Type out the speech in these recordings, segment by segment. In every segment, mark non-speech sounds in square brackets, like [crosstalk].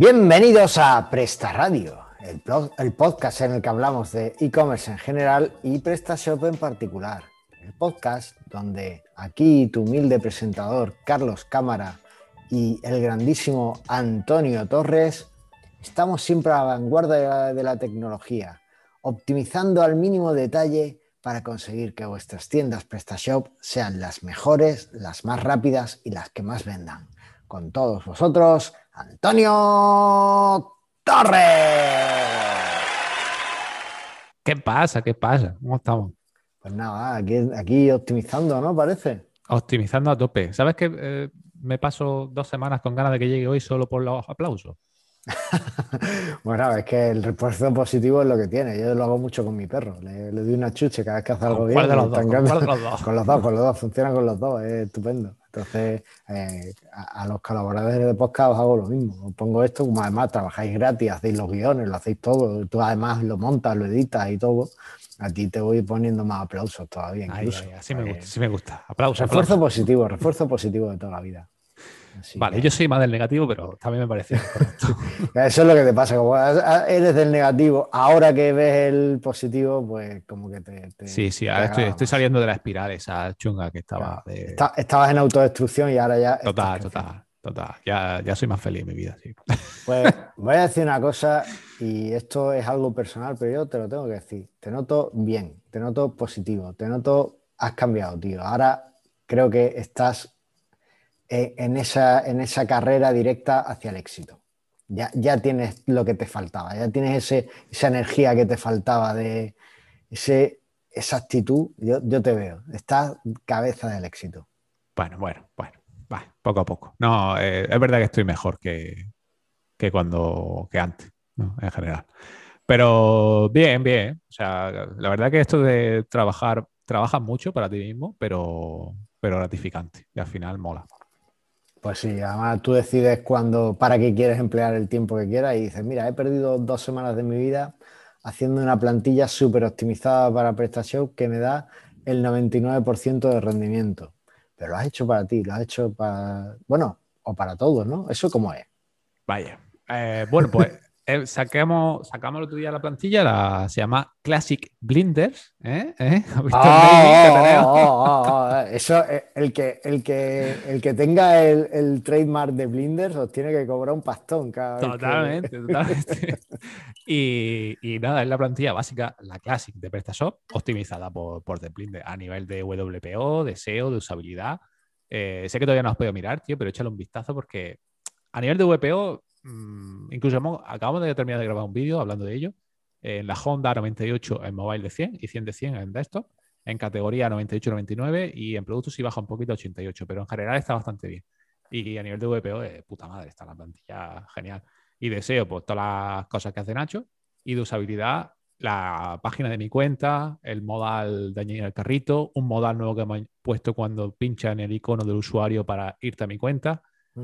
Bienvenidos a Presta Radio, el, podcast en el que hablamos de e-commerce en general y PrestaShop en particular. El podcast donde aquí tu humilde presentador Carlos Cámara y el grandísimo Antonio Torres estamos siempre a la vanguardia de la tecnología, optimizando al mínimo detalle para conseguir que vuestras tiendas PrestaShop sean las mejores, las más rápidas y las que más vendan. Con todos vosotros, Antonio Torres. ¿Qué pasa? ¿Qué pasa? ¿Cómo estamos? Pues nada, aquí, optimizando, ¿no? Parece. Optimizando a tope. ¿Sabes que eh, me paso dos semanas con ganas de que llegue hoy solo por los aplausos? [laughs] bueno, es que el refuerzo positivo es lo que tiene. Yo lo hago mucho con mi perro. Le, doy una chuche cada vez que hace algo bien. ¿Cuál de los, dos? ¿Con, los dos? con los dos, con los dos. Funciona con los dos. Es estupendo. Entonces, eh, a, los colaboradores de podcast os hago lo mismo. Os pongo esto, como además trabajáis gratis, hacéis los guiones, lo hacéis todo. Tú además lo montas, lo editas y todo. A ti te voy poniendo más aplausos todavía. Incluso. así me gusta, sí me gusta. Aplausos. Refuerzo positivo, refuerzo positivo de toda la vida vale, yo soy más del negativo, pero también me parece [laughs] correcto. Eso es lo que te pasa, como eres del negativo, ahora que ves el positivo, pues como que te... sí, sí, ahora estoy, saliendo de la espiral esa chunga que estaba... estabas en autodestrucción y ahora ya... Total, total, total. Ya, ya soy más feliz en mi vida, sí. Pues [laughs] voy a decir una cosa y esto es algo personal, pero yo te lo tengo que decir. Te noto bien, te noto positivo, te noto... Has cambiado, tío. Ahora creo que estás eh, en, esa, en esa carrera directa hacia el éxito. Ya, ya tienes lo que te faltaba, ya tienes ese, esa energía que te faltaba, de ese, esa actitud. Yo, yo te veo, estás cabeza del éxito. Bueno, bueno, bueno, va, poco a poco. No, eh, es verdad que estoy mejor que, que cuando que antes, en general. Pero bien, bien. O sea, la verdad que esto de trabajar, trabajas mucho para ti mismo, pero, pero gratificante. Y al final mola. Pues sí, además tú decides cuándo, para qué quieres emplear el tiempo que quieras y dices, mira, he perdido dos semanas de mi vida haciendo una plantilla súper optimizada para PrestaShop que me da el 99% de rendimiento. Pero lo has hecho para ti, lo has hecho para, bueno, o para todos, ¿no? ¿Eso cómo es? Vaya. Eh, bueno, pues [laughs] eh, sacamos, sacamos el otro día la plantilla, la, se llama Classic Blinders. ¿eh? ¿Eh? Eso, el que, el que, el que tenga el, trademark de Blinders os tiene que cobrar un pastón cada Totalmente, totalmente. [laughs] y, y, nada, es la plantilla básica, la Classic de PrestaShop, optimizada por, por The Blinders a nivel de WPO, de SEO, de usabilidad. sé que todavía no has podido mirar, tío, pero échale un vistazo porque a nivel de WPO Mm, incluso acabamos de terminar de grabar un vídeo hablando de ello. En la Honda 98 en mobile de 100 y 100 de 100 en desktop. En categoría 98-99 y en productos sí baja un poquito 88, pero en general está bastante bien. Y a nivel de VPO, de puta madre, está la plantilla genial. Y deseo, pues todas las cosas que hace Nacho. Y de usabilidad, la página de mi cuenta, el modal de añadir el carrito, un modal nuevo que me he puesto cuando pincha en el icono del usuario para irte a mi cuenta,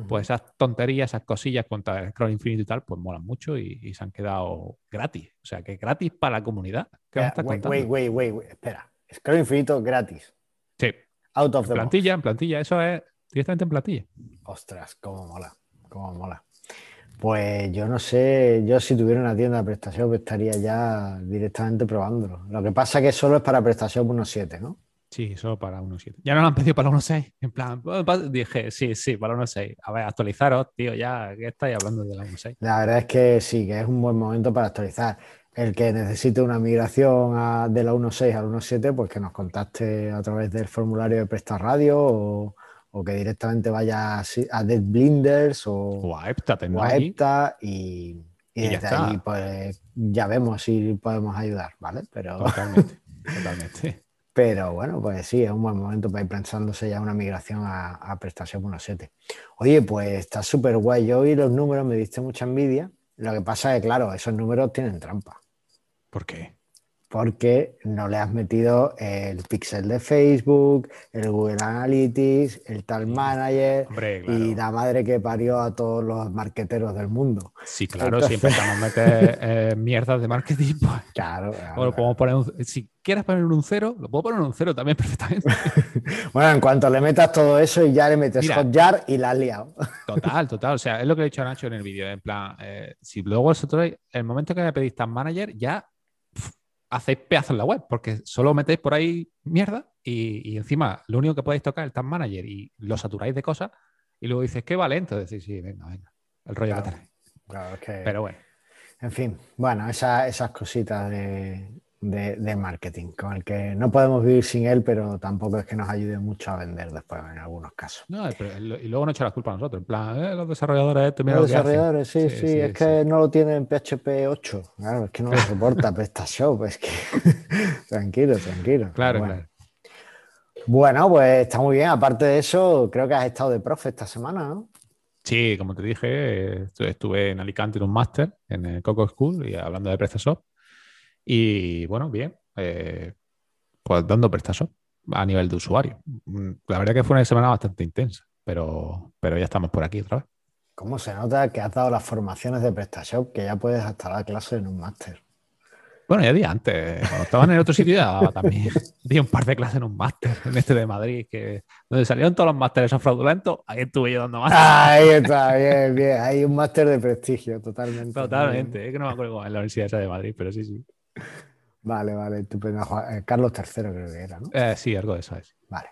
pues esas tonterías, esas cosillas contra el scroll infinito y tal, pues molan mucho y, se han quedado gratis. O sea, que gratis para la comunidad. ¿Qué estás contando? Wait, wait, wait, espera. Scroll infinito gratis. Sí. Out of the plantilla, en plantilla, eso es directamente en plantilla. Ostras, cómo mola, cómo mola. Pues yo no sé, yo si tuviera una tienda de prestación pues estaría ya directamente probándolo. Lo que pasa es que solo es para prestación 1.7, ¿no? Sí, solo para 1.7. Ya no lo han pedido para 1.6. En plan, dije, sí, sí, para 1.6. A ver, actualizaros, tío, ya que estáis hablando de la 1.6. La verdad es que sí, que es un buen momento para actualizar. El que necesite una migración de la 1.6 al 1.7, pues que nos contacte a través del formulario de Presta Radio o, que directamente vaya a Dead Blinders o, o a EPTA, y, y, desde ahí pues ya vemos si podemos ayudar, ¿vale? Pero... Totalmente, totalmente. Pero bueno, pues sí, es un buen momento para ir pensándose ya una migración a, a prestación 1.7. Oye, pues está súper guay. Yo vi los números, me diste mucha envidia. Lo que pasa es que, claro, esos números tienen trampa. ¿Por qué? Porque no le has metido el pixel de Facebook, el Google Analytics, el Tal Manager y la madre que parió a todos los marqueteros del mundo. Sí, claro, siempre si empezamos a meter eh, mierdas de marketing, pues. [laughs] Claro. podemos poner si quieres poner un cero, lo puedo poner un cero también [laughs] perfectamente. [laughs] bueno, en cuanto le metas todo eso y ya le metes Hotjar y la has liado. total, total. O sea, es lo que he dicho a Nacho en el vídeo. En plan, eh, si luego vosotros, el momento que me pedís Tag Manager, ya hacéis pedazos en la web, porque solo metéis por ahí mierda y, encima lo único que podéis tocar es el Tag Manager y lo saturáis de cosas y luego dices que vale, entonces decís, sí, venga, venga, el rollo claro, que tenéis. Pero bueno. En fin, bueno, esas cositas de, de, marketing, con el que no podemos vivir sin él, pero tampoco es que nos ayude mucho a vender después en algunos casos. No, y luego no echa la culpa a nosotros, en plan, eh, los desarrolladores, esto, mira Los desarrolladores, sí, sí, es que no lo tienen en PHP 8, claro, es que no lo [laughs] soporta PrestaShop, es que [laughs] tranquilo, tranquilo. Claro, bueno. claro. Bueno, pues está muy bien. Aparte de eso, creo que has estado de profe esta semana, ¿no? Sí, como te dije, estuve en Alicante en un máster en el Coco School y hablando de PrestaShop. Y bueno, bien, eh, pues dando prestación a nivel de usuario. Mm, la verdad que fue una semana bastante intensa, pero, pero ya estamos por aquí otra vez. ¿Cómo se nota que has dado las formaciones de PrestaShop que ya puedes hasta dar clase en un máster? Bueno, ya di antes, cuando estaba en el otro sitio ya también [laughs] di un par de clases en un máster, en este de Madrid, que donde salieron todos los másteres fraudulentos, ahí estuve yo dando máster. Ahí está, bien, bien, hay un máster de prestigio, totalmente. Totalmente, es que no me acuerdo en la Universidad esa de Madrid, pero sí, sí. Vale, vale, estupendo. Eh, Carlos III creo que era, ¿no? Eh, sí, algo de eso es. Vale.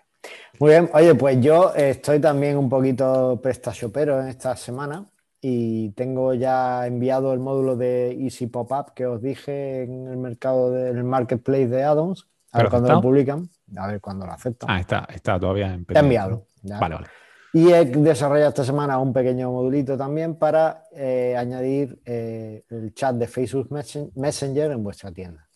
Muy bien, oye, pues yo estoy también un poquito prestashopero en esta semana y tengo ya enviado el módulo de Easy Pop-Up que os dije en el mercado del marketplace de addons. A ver cuándo lo publican, a ver cuándo lo aceptan. Ah, está, está todavía en He enviado. Vale, vale. Y he desarrollado esta semana un pequeño modulito también para eh, añadir el chat de Facebook Messenger en vuestra tienda.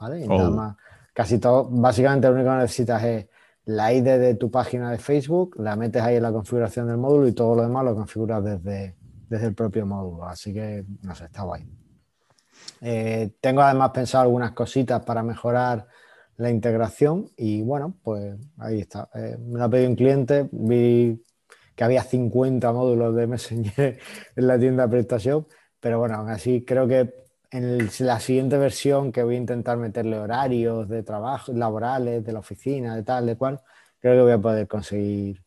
¿vale? oh. más, casi todo, básicamente lo único que necesitas es la ID de tu página de Facebook, la metes ahí en la configuración del módulo y todo lo demás lo configuras desde, desde el propio módulo. Así que, no sé, está guay. Eh, tengo además pensado algunas cositas para mejorar la integración y bueno, pues ahí está. Eh, me lo ha pedido un cliente, vi que había 50 módulos de Messenger [laughs] en la tienda PrestaShop, pero bueno, aún así creo que en la siguiente versión que voy a intentar meterle horarios de trabajo, laborales, de la oficina, de tal, de cual, creo que voy a poder conseguir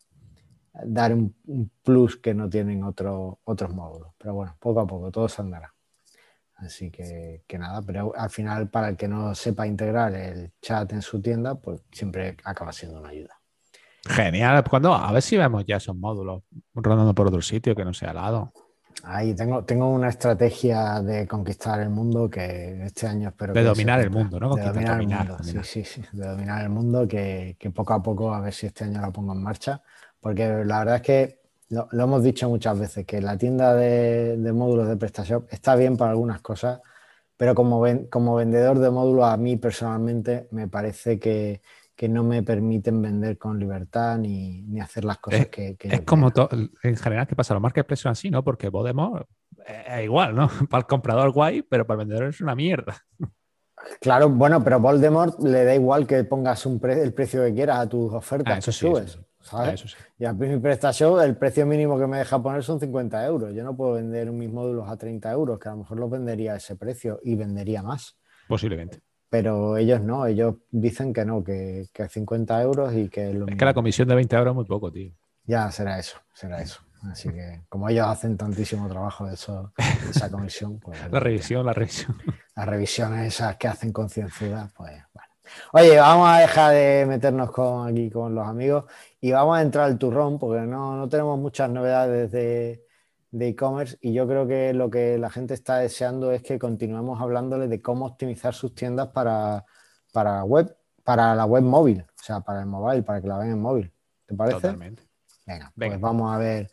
dar un, plus que no tienen otros módulos. Pero bueno, poco a poco, todo se andará. Así que, que, nada, pero al final para el que no sepa integrar el chat en su tienda, pues siempre acaba siendo una ayuda. Genial, cuando a ver si vemos ya esos módulos rondando por otro sitio que no sea al lado. Ahí tengo, tengo una estrategia de conquistar el mundo que este año espero de dominar el mundo, ¿no? de dominar, el mundo, Sí, sí, sí, de dominar el mundo que, que, poco a poco a ver si este año la pongo en marcha, porque la verdad es que lo, hemos dicho muchas veces, que la tienda de, de, módulos de PrestaShop está bien para algunas cosas, pero como, como vendedor de módulos a mí personalmente me parece que, que no me permiten vender con libertad ni, ni hacer las cosas que, que, Es como en general que pasa, los marketplaces son así, ¿no? Porque Podemos es igual, ¿no? [laughs] Para el comprador guay, pero para el vendedor es una mierda. Claro, bueno, pero Voldemort le da igual que pongas un el precio que quieras a tus ofertas ah, eso sí, subes. ¿sabes? Y a mi prestación el precio mínimo que me deja poner son 50 euros. Yo no puedo vender mis módulos a 30 euros, que a lo mejor los vendería a ese precio y vendería más. Posiblemente pero ellos no, ellos dicen que no, que, que 50 euros y que... es que la comisión de 20 euros es muy poco, tío. Ya, será eso, será eso. Así que como ellos hacen tantísimo trabajo de, eso, esa comisión, pues... [laughs] la revisión, la revisión. Las revisiones esas que hacen concienzuda, pues bueno. Oye, vamos a dejar de meternos con, aquí con los amigos y vamos a entrar al turrón porque no, no tenemos muchas novedades de, de e-commerce y yo creo que lo que la gente está deseando es que continuemos hablándole de cómo optimizar sus tiendas para, para web, para la web móvil, o sea, para el mobile, para que la vean en móvil. ¿Te parece? Totalmente. Venga, pues vamos a ver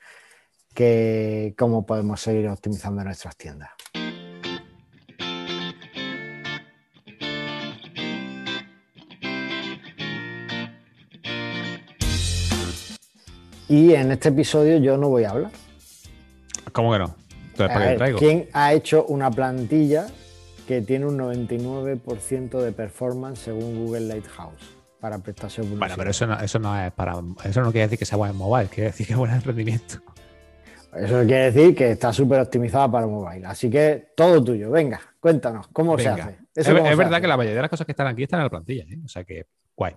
que, cómo podemos seguir optimizando nuestras tiendas. Y en este episodio yo no voy a hablar. ¿Cómo que no? ¿quién ha hecho una plantilla que tiene un 99% de performance según Google Lighthouse para prestación Bueno, pero eso no, eso no es para. Eso no quiere decir que sea bueno en mobile, quiere decir que es buen rendimiento. Eso quiere decir que está súper optimizada para mobile. Así que todo tuyo. Venga, cuéntanos, ¿cómo se hace? es, verdad que la mayoría de las cosas que están aquí están en la plantilla, ¿eh? o sea que guay.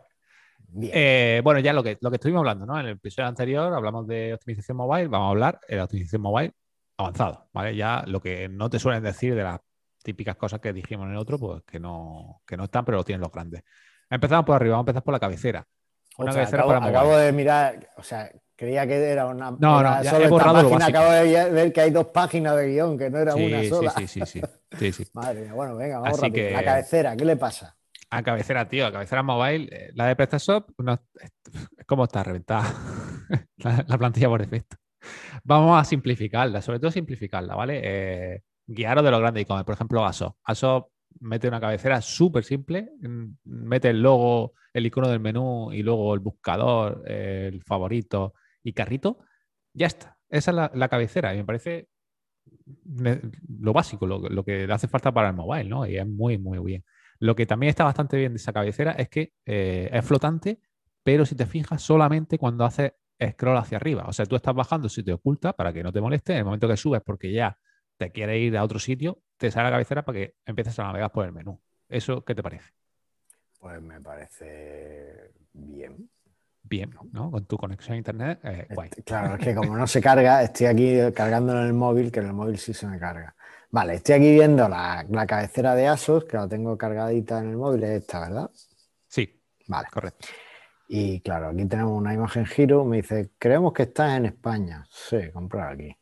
Eh, bueno, ya lo que, lo que estuvimos hablando, ¿no? En el episodio anterior hablamos de optimización mobile, vamos a hablar de la optimización mobile avanzado, ¿vale? Ya lo que no te suelen decir de las típicas cosas que dijimos en el otro, pues que no, que no están, pero lo tienen los grandes. Empezamos por arriba, vamos a empezar por la cabecera. Una cabecera acabo, acabo de mirar, o sea, creía que era una. No, no, ya he borrado lo básico. Acabo de ver que hay dos páginas de guion, que no era una sola. Sí, sí, sí, sí, sí, [laughs] Madre mía, bueno, venga, vamos rápido. Que... La cabecera, ¿qué le pasa? A cabecera, tío, a cabecera mobile, eh, la de PrestaShop es como está reventada [laughs] la, plantilla por defecto. Vamos a simplificarla, sobre todo simplificarla, ¿vale? Eh, guiaros de los grandes e-commerce, por ejemplo, ASO. ASO mete una cabecera súper simple, mm, mete el logo, el icono del menú y luego el buscador, el favorito y carrito. Ya está. Esa es la, cabecera y me parece lo básico, lo, que le hace falta para el mobile, ¿no? Y es muy, muy bien. Lo que también está bastante bien de esa cabecera es que eh, es flotante, pero si te fijas solamente cuando haces scroll hacia arriba. O sea, tú estás bajando, si te oculta para que no te moleste, en el momento que subes porque ya te quiere ir a otro sitio, te sale la cabecera para que empieces a navegar por el menú. ¿Eso qué te parece? Pues me parece bien. Bien, ¿no? Con tu conexión a internet, eh, guay. Claro, es que como no se carga, estoy aquí cargándolo en el móvil, que en el móvil sí se me carga. Vale, estoy aquí viendo la, cabecera de ASOS, que la tengo cargadita en el móvil, es esta, ¿verdad? Sí. Vale. Correcto. Y claro, aquí tenemos una imagen giro, me dice, creemos que estás en España. Sí, comprar aquí.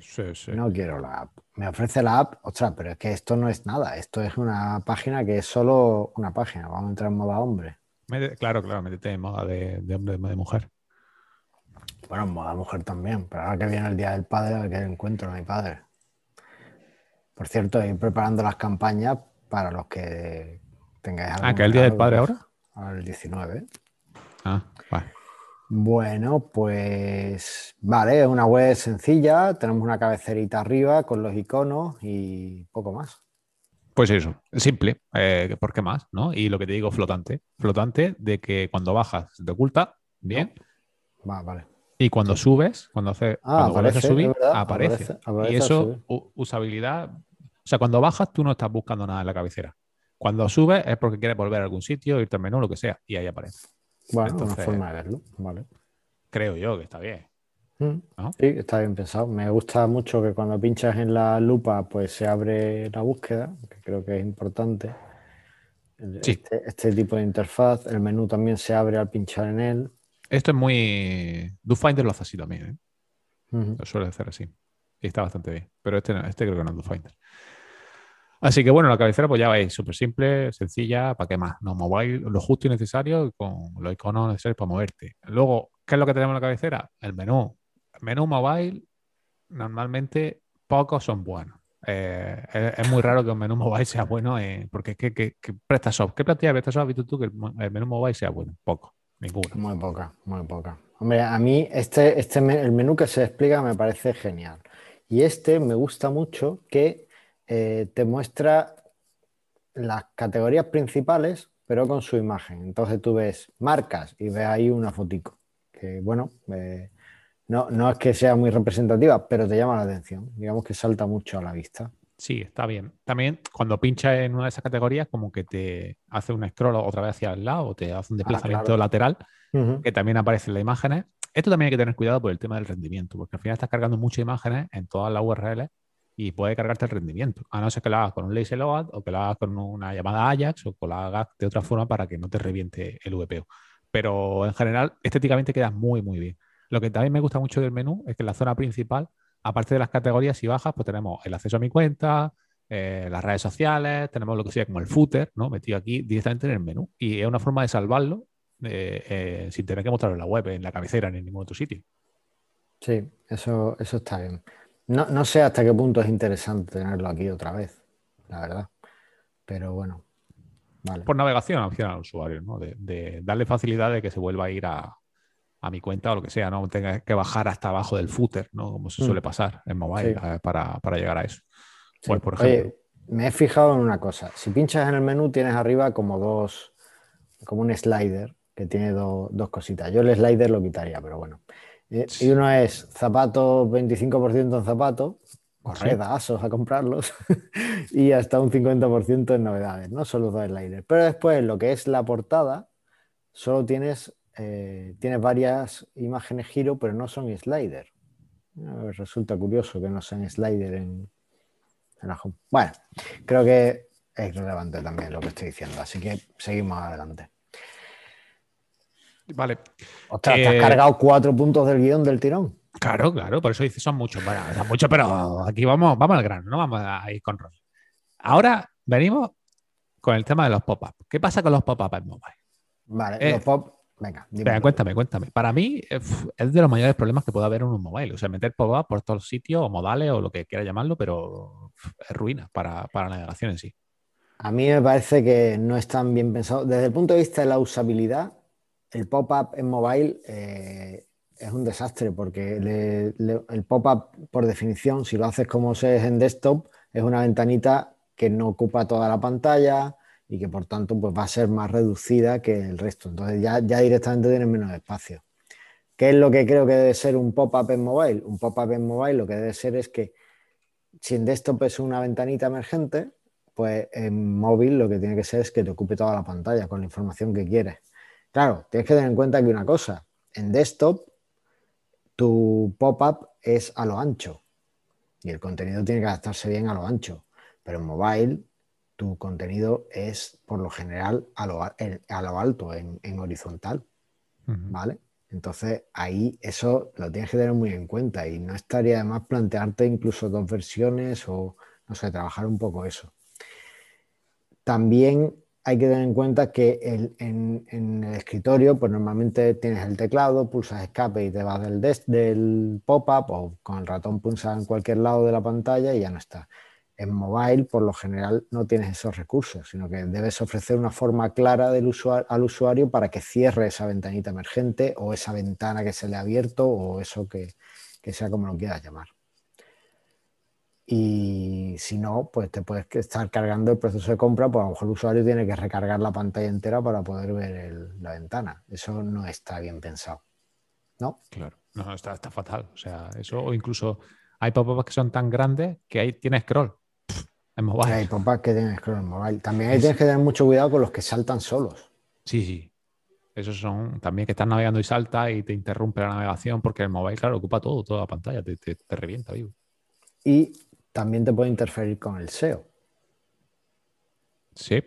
Sí, sí. No quiero la app. Me ofrece la app, ostras, pero es que esto no es nada. Esto es una página que es solo una página. Vamos a entrar en moda hombre. claro, claro, métete en moda de, hombre, de mujer. Bueno, en moda mujer también. Pero ahora que viene el Día del Padre, a ver qué encuentro a mi padre. Por cierto, ir preparando las campañas para los que tengáis algo. ¿Ah, que el Día del Padre ahora? Ahora el 19. Ah, vale. Bueno, pues vale, es una web sencilla, tenemos una cabecerita arriba con los iconos y poco más. Pues eso, simple, eh, ¿por qué más? ¿no? Y lo que te digo, flotante. Flotante de que cuando bajas te oculta, bien. Va, vale. Y cuando subes, cuando hace ah, aparece, a subir, aparece. y eso, usabilidad. O sea, cuando bajas, tú no estás buscando nada en la cabecera. Cuando subes es porque quieres volver a algún sitio, irte al menú, lo que sea, y ahí aparece. Bueno, una forma de verlo, vale. Creo yo que está bien. Mm. Sí, está bien pensado. Me gusta mucho que cuando pinchas en la lupa, pues se abre la búsqueda, que creo que es importante. Este, este, tipo de interfaz. El menú también se abre al pinchar en él. Esto es muy. DoFinder lo hace así también. ¿eh? Lo suele hacer así. Y está bastante bien. Pero este, este creo que no es DoFinder. Así que bueno, la cabecera pues ya veis, súper simple, sencilla, ¿para qué más? No, mobile, lo justo y necesario con los iconos necesarios para moverte. Luego, ¿qué es lo que tenemos en la cabecera? El menú. Menú mobile, normalmente pocos son buenos. Eh, es, muy raro que un menú mobile sea bueno, eh, porque ¿qué, qué, qué PrestaShop? ¿Qué plantilla de PrestaShop has visto tú que el, menú mobile sea bueno? Poco, ninguno. Muy poca, muy poca. Hombre, a mí este, este, el menú que se explica me parece genial. Y este me gusta mucho que eh, te muestra las categorías principales, pero con su imagen. Entonces tú ves marcas y ves ahí una fotico, que bueno, eh, no, no es que sea muy representativa, pero te llama la atención. Digamos que salta mucho a la vista. Sí, está bien. También cuando pinchas en una de esas categorías, como que te hace un scroll otra vez hacia el lado o te hace un ah, desplazamiento lateral, que también aparece en las imágenes. Esto también hay que tener cuidado por el tema del rendimiento, porque al final estás cargando muchas imágenes en todas las URLs y puede cargarte el rendimiento. A no ser que lo hagas con un lazy load o que lo hagas con una llamada Ajax o que lo hagas de otra forma para que no te reviente el VPO. Pero en general, estéticamente queda muy, muy bien. Lo que también me gusta mucho del menú es que en la zona principal, aparte de las categorías y bajas, pues tenemos el acceso a mi cuenta, eh, las redes sociales, tenemos lo que sería como el footer, ¿no? Metido aquí directamente en el menú. Y es una forma de salvarlo eh, eh, sin tener que mostrarlo en la web, en la cabecera, ni en ningún otro sitio. Sí, eso, eso está bien. No, sé hasta qué punto es interesante tenerlo aquí otra vez, la verdad. Pero bueno. Vale. Por navegación opción al usuario, ¿no? De, darle facilidad de que se vuelva a ir a, mi cuenta o lo que sea, no tenga que bajar hasta abajo del footer, ¿no? Como se suele mm. pasar en mobile para, llegar a eso. Pues, por ejemplo. me he fijado en una cosa. Si pinchas en el menú tienes arriba como dos, como un slider que tiene dos cositas. Yo el slider lo quitaría, pero bueno. Y uno es zapatos 25% en zapatos, corred a ASOS a comprarlos, [laughs] y hasta un 50% en novedades, ¿no? Solo dos sliders. Pero después, lo que es la portada, solo tienes, eh, tienes varias imágenes giro, pero no son slider. Resulta curioso que no sean slider en, en la home. Bueno, creo que es relevante también lo que estoy diciendo, así que seguimos adelante. Vale. Ostras, te has eh, cargado cuatro puntos del guion del tirón. Claro, claro, por eso dices son muchos. Bueno, son muchos, pero aquí vamos, vamos al grano, no vamos a ir con rollo. Ahora venimos con el tema de los pop-up. ¿Qué pasa con los pop-up en mobile? Vale, eh, los pop Venga, venga, cuéntame, cuéntame. Para mí eh, es de los mayores problemas que puede haber en un mobile. O sea, meter pop-up por todos los sitios o modales o lo que quiera llamarlo, pero es ruina para, para la navegación en sí. A mí me parece que no es tan bien pensado. Desde el punto de vista de la usabilidad, el pop-up en mobile eh, es un desastre porque el pop-up, por definición, si lo haces como se es en desktop, es una ventanita que no ocupa toda la pantalla y que por tanto pues, va a ser más reducida que el resto. Entonces ya, ya directamente tienes menos espacio. ¿Qué es lo que creo que debe ser un pop-up en mobile? Un pop-up en mobile lo que debe ser es que si en desktop es una ventanita emergente, pues en móvil lo que tiene que ser es que te ocupe toda la pantalla con la información que quieres. Claro, tienes que tener en cuenta que una cosa, en desktop tu pop-up es a lo ancho y el contenido tiene que adaptarse bien a lo ancho, pero en mobile tu contenido es por lo general a lo, a lo alto, en, horizontal, ¿vale? Entonces ahí eso lo tienes que tener muy en cuenta y no estaría de más plantearte incluso dos versiones o, no sé, trabajar un poco eso. También hay que tener en cuenta que en, el escritorio, pues normalmente tienes el teclado, pulsas escape y te vas del, del pop-up o con el ratón pulsas en cualquier lado de la pantalla y ya no está. En mobile, por lo general, no tienes esos recursos, sino que debes ofrecer una forma clara del al usuario para que cierre esa ventanita emergente o esa ventana que se le ha abierto o eso que sea como lo quieras llamar y si no, pues te puedes estar cargando el proceso de compra, pues a lo mejor el usuario tiene que recargar la pantalla entera para poder ver la ventana. Eso no está bien pensado. ¿No? Claro, no, está, está fatal. O sea, eso, o incluso hay pop-ups que son tan grandes que ahí tiene scroll en mobile. Hay pop-ups que tienen scroll en mobile. También hay tienes que tener mucho cuidado con los que saltan solos. Sí, sí. Esos son también que están navegando y salta y te interrumpe la navegación porque el mobile, claro, ocupa todo, toda la pantalla, te, te, te revienta vivo. Y también te puede interferir con el SEO. Sí.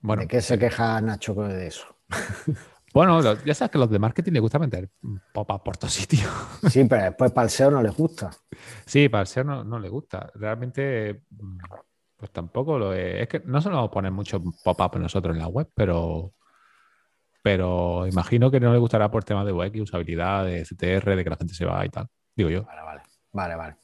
Bueno, ¿De qué se queja Nacho de eso? [laughs] Bueno, ya sabes que los de marketing les gusta meter pop por todos sitios. [laughs] Sí, pero después para el SEO no les gusta. Sí, para el SEO no, no les gusta. Realmente, pues tampoco lo es. Es que no se nos ponen mucho pop-up nosotros en la web, pero, pero imagino que no les gustará por temas de web y usabilidad, de CTR, de que la gente se va y tal. Digo yo. Vale, vale. Vale, vale.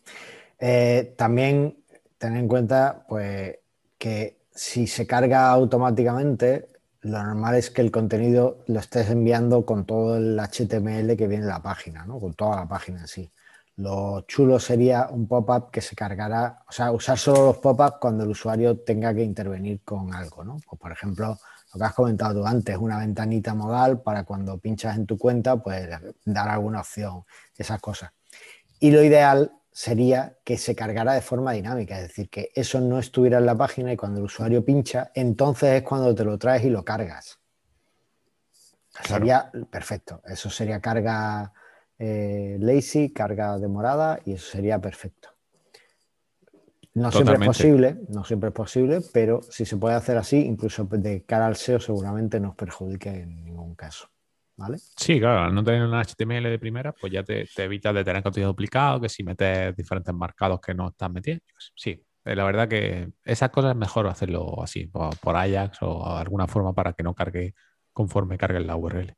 Eh, también tener en cuenta pues, que si se carga automáticamente, lo normal es que el contenido lo estés enviando con todo el HTML que viene en la página, ¿no? con toda la página en sí. Lo chulo sería un pop-up que se cargará, o sea, usar solo los pop-ups cuando el usuario tenga que intervenir con algo, ¿no? Pues, por ejemplo, lo que has comentado tú antes, una ventanita modal para cuando pinchas en tu cuenta, pues dar alguna opción, esas cosas. Y lo ideal sería que se cargara de forma dinámica, es decir, que eso no estuviera en la página y cuando el usuario pincha, entonces es cuando te lo traes y lo cargas. Sería perfecto. Eso sería carga eh, lazy, carga demorada y eso sería perfecto. No siempre es posible, no siempre es posible, pero si se puede hacer así, incluso de cara al SEO seguramente no os perjudique en ningún caso. Sí, claro, al no tener un HTML de primera, pues ya te, evitas de tener contenido duplicado, que si metes diferentes marcados que no estás metiendo. Sí, eh, la verdad que esas cosas es mejor hacerlo así, por, Ajax o de alguna forma para que no cargue conforme cargue la URL.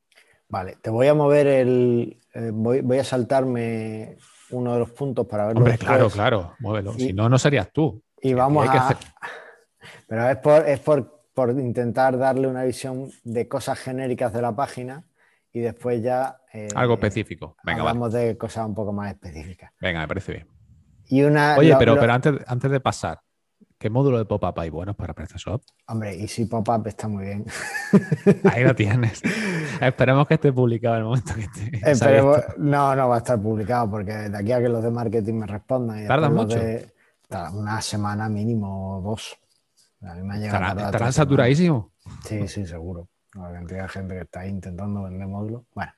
Vale, te voy a mover el. Eh, voy, a saltarme uno de los puntos para verlo. Hombre, claro, claro, muévelo. si no, no serías tú. Y vamos a. [laughs] Pero es por, es por, por intentar darle una visión de cosas genéricas de la página y después ya... Eh, Algo específico. Venga, hablamos de cosas un poco más específicas. Venga, me parece bien. Y una, Oye, pero, pero antes, antes de pasar, ¿Qué módulo de pop-up hay buenos para PrestaShop? Hombre, y si pop-up está muy bien. [laughs] Ahí lo tienes. [laughs] Esperemos que esté publicado en el momento que esté. Esperemos, no, no va a estar publicado porque de aquí a que los de marketing me respondan. ¿Tardan mucho? una semana mínimo o dos. A mí me ha llegado ¿Estarán saturadísimos? Sí, sí, seguro. La cantidad de gente que está intentando vender módulos. Bueno,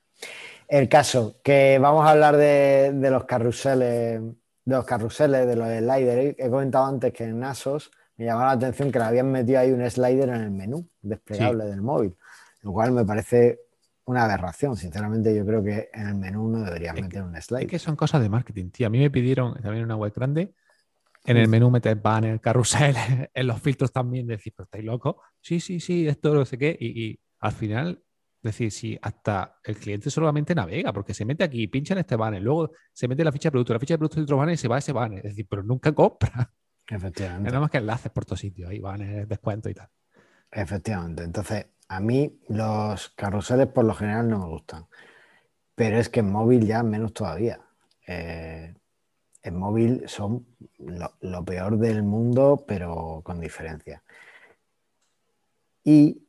el caso, que vamos a hablar de, de los carruseles de los carruseles, de los sliders. He comentado antes que en ASOS me llamaba la atención que le habían metido ahí un slider en el menú desplegable del móvil, lo cual me parece una aberración. Sinceramente, yo creo que en el menú no deberían meter un slider. Es que son cosas de marketing, tío. A mí me pidieron también una web grande. En el menú meter banner, carrusel, [laughs] en los filtros también, decir, pero estáis locos. Sí, sí, sí, esto no sé qué. y al final decir, si hasta el cliente solamente navega, porque se mete aquí, pincha en este banner, luego se mete la ficha de producto, la ficha de producto de otro banner y se va a ese banner. Es decir, pero nunca [laughs] compra. Efectivamente. Nada más que enlaces por todos sitios, ahí banners, descuento y tal. Efectivamente. Entonces, a mí los carruseles por lo general no me gustan. Pero es que en móvil ya menos todavía. Eh, en móvil son lo peor del mundo, pero con diferencia. Y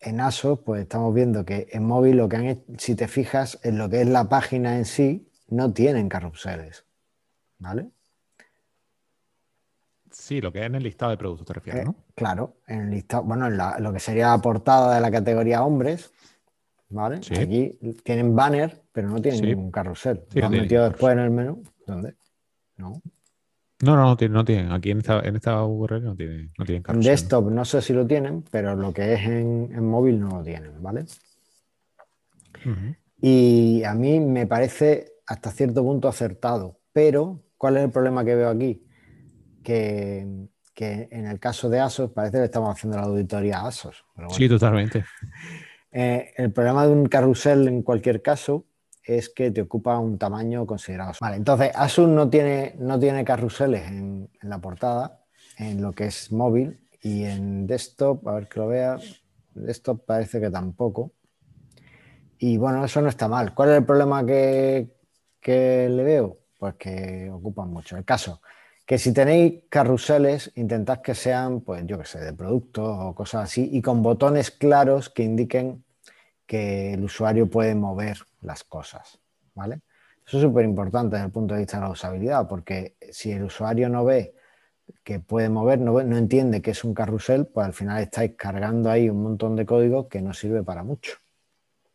en ASO, pues estamos viendo que en móvil lo que han hecho, si te fijas en lo que es la página en sí, no tienen carruseles. ¿Vale? Sí, lo que es en el listado de productos, te refieres, ¿no? Eh, claro, en el listado, bueno, en lo que sería la portada de la categoría hombres, ¿vale? Aquí tienen banner, pero no tienen ningún carrusel. lo han metido después en el menú. ¿Dónde? No. No, no, no tienen. Aquí en esta, en esta URL no tienen, no tienen En desktop no sé si lo tienen, pero lo que es en, móvil no lo tienen, ¿vale? Y a mí me parece hasta cierto punto acertado, pero ¿cuál es el problema que veo aquí? Que, en el caso de ASOS parece que estamos haciendo la auditoría a ASOS. Sí, totalmente. [laughs] Eh, el problema de un carrusel en cualquier caso es que te ocupa un tamaño considerado. Vale, entonces Asus no tiene, no tiene carruseles en, la portada, en lo que es móvil, y en desktop, a ver que lo vea, desktop parece que tampoco. Y bueno, eso no está mal. ¿Cuál es el problema que, que le veo? Pues que ocupan mucho. El caso, que si tenéis carruseles, intentad que sean, pues yo qué sé, de productos o cosas así, y con botones claros que indiquen que el usuario puede mover las cosas, ¿vale? Eso es súper importante desde el punto de vista de la usabilidad, porque si el usuario no ve que puede mover, no, no entiende que es un carrusel, pues al final estáis cargando ahí un montón de código que no sirve para mucho,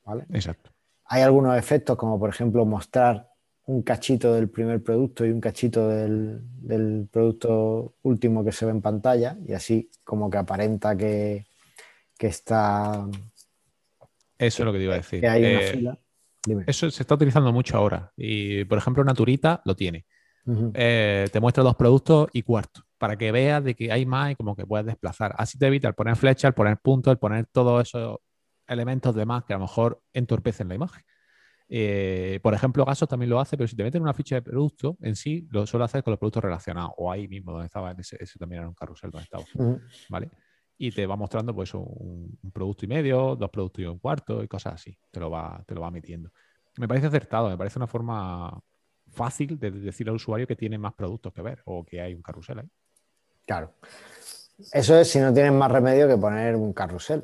¿vale? Exacto. Hay algunos efectos, como por ejemplo mostrar un cachito del primer producto y un cachito del, del, producto último que se ve en pantalla y así como que aparenta que, que está eso es lo que te iba a decir. Que hay una eh, Eso se está utilizando mucho ahora. Y, por ejemplo, Naturita lo tiene. Eh, te muestra dos productos y cuarto, para que veas de que hay más y como que puedes desplazar. Así te evita el poner flecha, el poner puntos, el poner todos esos elementos de más que a lo mejor entorpecen la imagen. Eh, por ejemplo, Gaso también lo hace, pero si te meten una ficha de producto en sí, lo suele hacer con los productos relacionados, o ahí mismo donde estaba, ese, también era un carrusel donde estaba. ¿Vale? Y te va mostrando pues un, producto y medio, dos productos y un cuarto y cosas así. Te lo va, te lo va metiendo. Me parece acertado, me parece una forma fácil de decirle al usuario que tiene más productos que ver o que hay un carrusel ahí. Claro. Eso es si no tienes más remedio que poner un carrusel.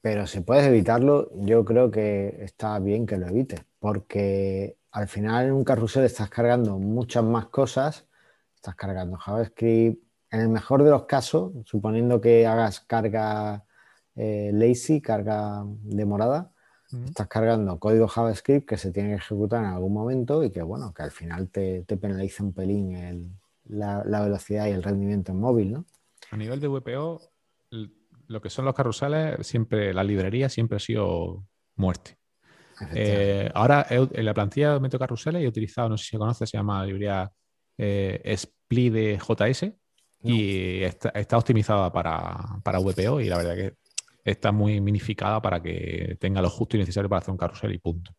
Pero si puedes evitarlo, yo creo que está bien que lo evites, porque al final en un carrusel estás cargando muchas más cosas, estás cargando JavaScript, en el mejor de los casos, suponiendo que hagas carga eh, lazy, carga demorada, estás cargando código JavaScript que se tiene que ejecutar en algún momento y que, bueno, que al final te, penaliza un pelín la, velocidad y el rendimiento en móvil, ¿no? A nivel de WPO, lo que son los carruseles, siempre, la librería siempre ha sido muerte. Eh, ahora en la plantilla de Meto Carruseles he utilizado, no sé si se conoce, se llama la librería eh, JS, y está, optimizada para, para VPO y la verdad que está muy minificada para que tenga lo justo y necesario para hacer un carrusel y punto.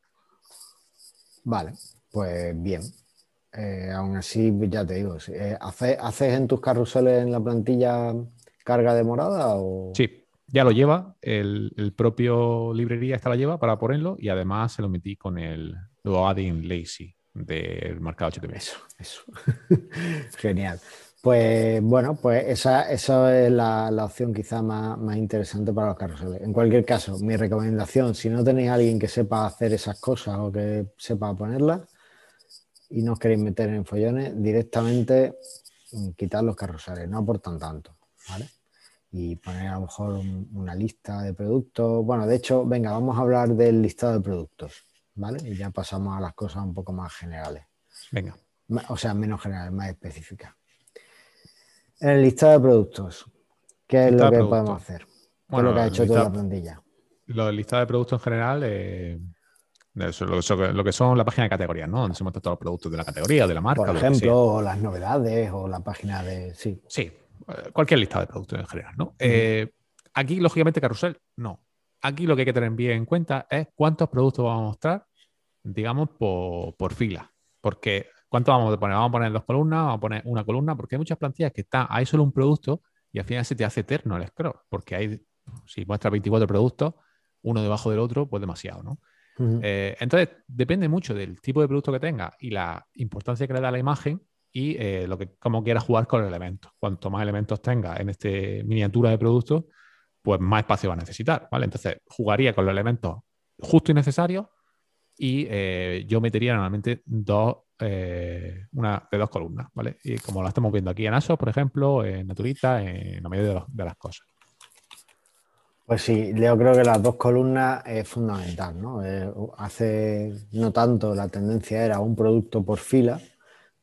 Vale, pues bien. Eh, aún así, ya te digo, eh, ¿haces, en tus carruseles en la plantilla carga de morada? O... Sí, ya lo lleva, el, propio librería esta la lleva para ponerlo y además se lo metí con el adding lazy del marcado HTML. Eso, eso. [laughs] Genial. Pues bueno, pues esa, esa es la, la opción quizá más, más, interesante para los carruseles. En cualquier caso, mi recomendación, si no tenéis a alguien que sepa hacer esas cosas o que sepa ponerlas y no os queréis meter en follones, directamente mm, quitar los carruseles, no aportan tanto, ¿vale? Y poner a lo mejor una lista de productos. Bueno, de hecho, venga, vamos a hablar del listado de productos, ¿vale? Y ya pasamos a las cosas un poco más generales. Venga. O sea, menos generales, más específicas. En el listado de productos, ¿qué es lo que podemos hacer? ¿Qué es lo que ha hecho toda la plantilla? Los listados de productos en general, eh, lo, que son la página de categorías, ¿no? Donde se muestran todos los productos de la categoría, de la marca. Por ejemplo, o las novedades, o la página de. Sí. Sí, eh, cualquier listado de productos en general, ¿no? Eh, aquí, lógicamente, carrusel, no. Aquí lo que hay que tener bien en cuenta es cuántos productos vamos a mostrar, digamos, por, por fila. Porque ¿Cuánto vamos a poner? Vamos a poner dos columnas, vamos a poner una columna, porque hay muchas plantillas que está, hay solo un producto y al final se te hace eterno el scroll, porque hay, si muestras 24 productos, uno debajo del otro, pues demasiado, ¿no? Eh, entonces, depende mucho del tipo de producto que tenga y la importancia que le da la imagen y eh, lo que, cómo quieras jugar con los elementos. Cuanto más elementos tenga en esta miniatura de productos, pues más espacio va a necesitar, ¿vale? Entonces, jugaría con los elementos justo y necesarios y eh, yo metería normalmente dos, eh, una de dos columnas, ¿vale? Y como lo estamos viendo aquí en ASO, por ejemplo, en Naturita, en la mayoría de, las cosas. Pues sí, yo creo que las dos columnas es fundamental, ¿no? Eh, hace no tanto la tendencia era un producto por fila,